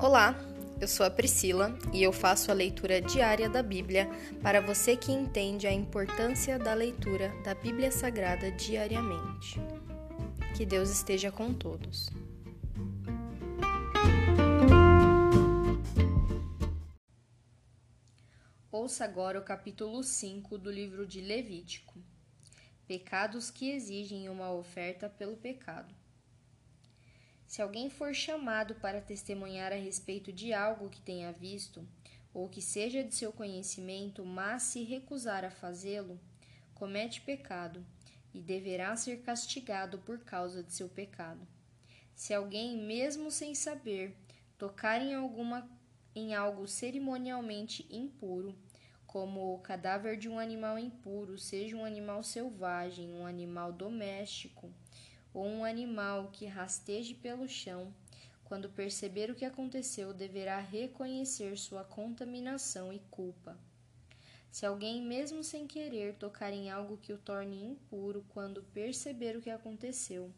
Olá, eu sou a Priscila e eu faço a leitura diária da Bíblia para você que entende a importância da leitura da Bíblia Sagrada diariamente. Que Deus esteja com todos. Ouça agora o capítulo 5 do livro de Levítico. Pecados que exigem uma oferta pelo pecado. Se alguém for chamado para testemunhar a respeito de algo que tenha visto, ou que seja de seu conhecimento, mas se recusar a fazê-lo, comete pecado e deverá ser castigado por causa de seu pecado. Se alguém, mesmo sem saber, tocar em alguma em algo cerimonialmente impuro, como o cadáver de um animal impuro, seja um animal selvagem, um animal doméstico, ou um animal que rasteje pelo chão, quando perceber o que aconteceu, deverá reconhecer sua contaminação e culpa. Se alguém, mesmo sem querer, tocar em algo que o torne impuro, quando perceber o que aconteceu,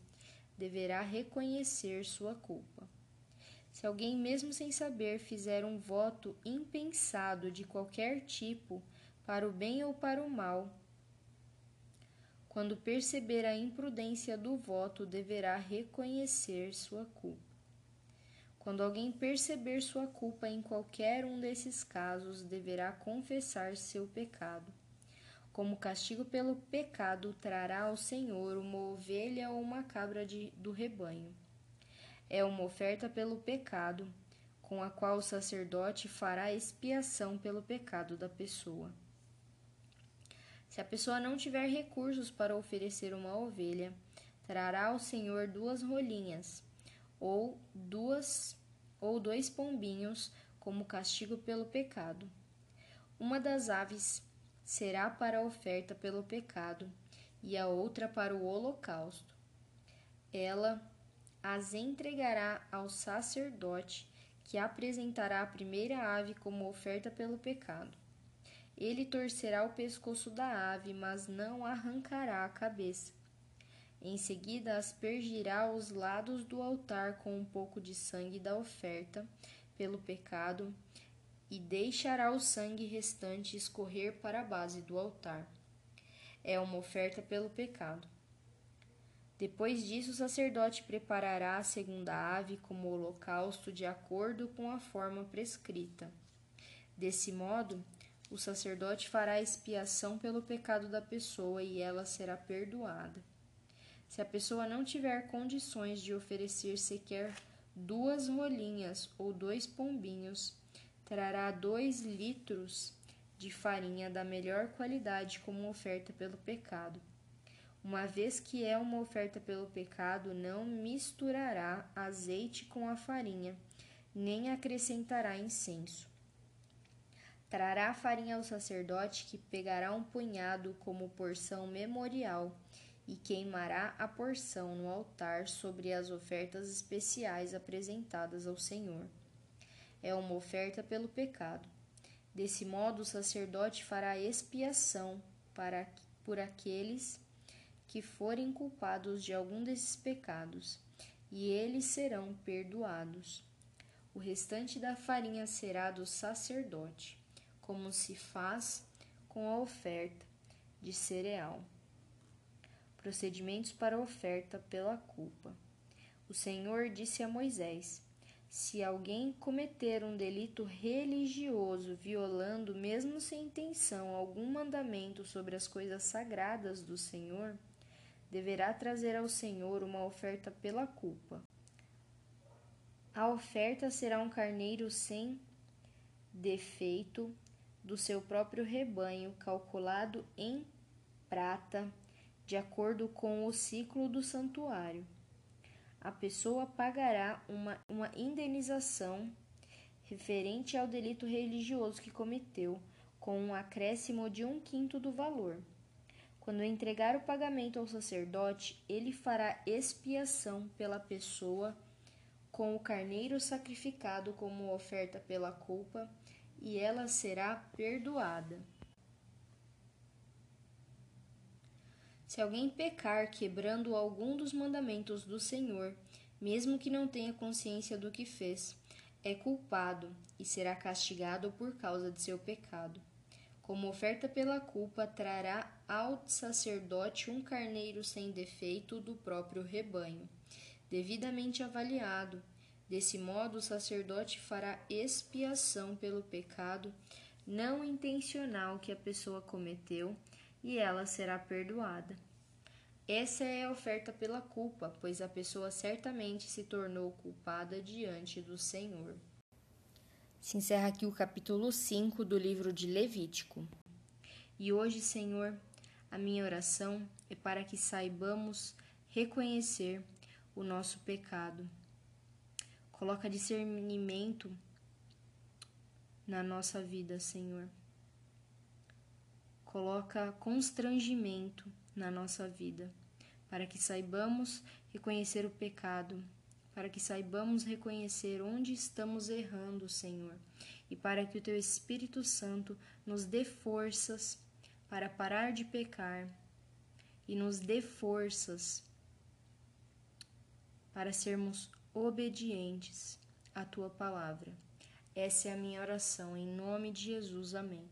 deverá reconhecer sua culpa. Se alguém, mesmo sem saber, fizer um voto impensado de qualquer tipo, para o bem ou para o mal, quando perceber a imprudência do voto, deverá reconhecer sua culpa. Quando alguém perceber sua culpa em qualquer um desses casos, deverá confessar seu pecado. Como castigo pelo pecado, trará ao Senhor uma ovelha ou uma cabra de, do rebanho. É uma oferta pelo pecado, com a qual o sacerdote fará expiação pelo pecado da pessoa. Se a pessoa não tiver recursos para oferecer uma ovelha, trará ao Senhor duas rolinhas, ou duas ou dois pombinhos como castigo pelo pecado. Uma das aves será para a oferta pelo pecado e a outra para o holocausto. Ela as entregará ao sacerdote, que apresentará a primeira ave como oferta pelo pecado. Ele torcerá o pescoço da ave, mas não arrancará a cabeça. Em seguida, aspergirá os lados do altar com um pouco de sangue da oferta pelo pecado e deixará o sangue restante escorrer para a base do altar. É uma oferta pelo pecado. Depois disso, o sacerdote preparará a segunda ave como holocausto de acordo com a forma prescrita. Desse modo, o sacerdote fará expiação pelo pecado da pessoa e ela será perdoada. Se a pessoa não tiver condições de oferecer sequer duas rolinhas ou dois pombinhos, trará dois litros de farinha da melhor qualidade como oferta pelo pecado. Uma vez que é uma oferta pelo pecado, não misturará azeite com a farinha, nem acrescentará incenso. Trará farinha ao sacerdote, que pegará um punhado como porção memorial e queimará a porção no altar sobre as ofertas especiais apresentadas ao Senhor. É uma oferta pelo pecado. Desse modo, o sacerdote fará expiação para, por aqueles que forem culpados de algum desses pecados, e eles serão perdoados. O restante da farinha será do sacerdote como se faz com a oferta de cereal. Procedimentos para oferta pela culpa. O Senhor disse a Moisés: Se alguém cometer um delito religioso, violando, mesmo sem intenção, algum mandamento sobre as coisas sagradas do Senhor, deverá trazer ao Senhor uma oferta pela culpa. A oferta será um carneiro sem defeito do seu próprio rebanho, calculado em prata, de acordo com o ciclo do santuário. A pessoa pagará uma, uma indenização referente ao delito religioso que cometeu, com um acréscimo de um quinto do valor. Quando entregar o pagamento ao sacerdote, ele fará expiação pela pessoa com o carneiro sacrificado como oferta pela culpa e ela será perdoada. Se alguém pecar quebrando algum dos mandamentos do Senhor, mesmo que não tenha consciência do que fez, é culpado e será castigado por causa de seu pecado. Como oferta pela culpa, trará ao sacerdote um carneiro sem defeito do próprio rebanho, devidamente avaliado. Desse modo, o sacerdote fará expiação pelo pecado não intencional que a pessoa cometeu e ela será perdoada. Essa é a oferta pela culpa, pois a pessoa certamente se tornou culpada diante do Senhor. Se encerra aqui o capítulo 5 do livro de Levítico. E hoje, Senhor, a minha oração é para que saibamos reconhecer o nosso pecado. Coloca discernimento na nossa vida, Senhor. Coloca constrangimento na nossa vida, para que saibamos reconhecer o pecado para que saibamos reconhecer onde estamos errando, Senhor, e para que o Teu Espírito Santo nos dê forças para parar de pecar e nos dê forças para sermos obedientes à Tua palavra. Essa é a minha oração, em nome de Jesus. Amém.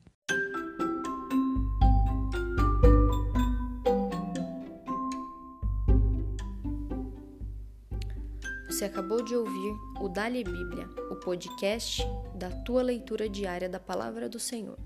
Você acabou de ouvir o Dali Bíblia, o podcast da tua leitura diária da palavra do Senhor.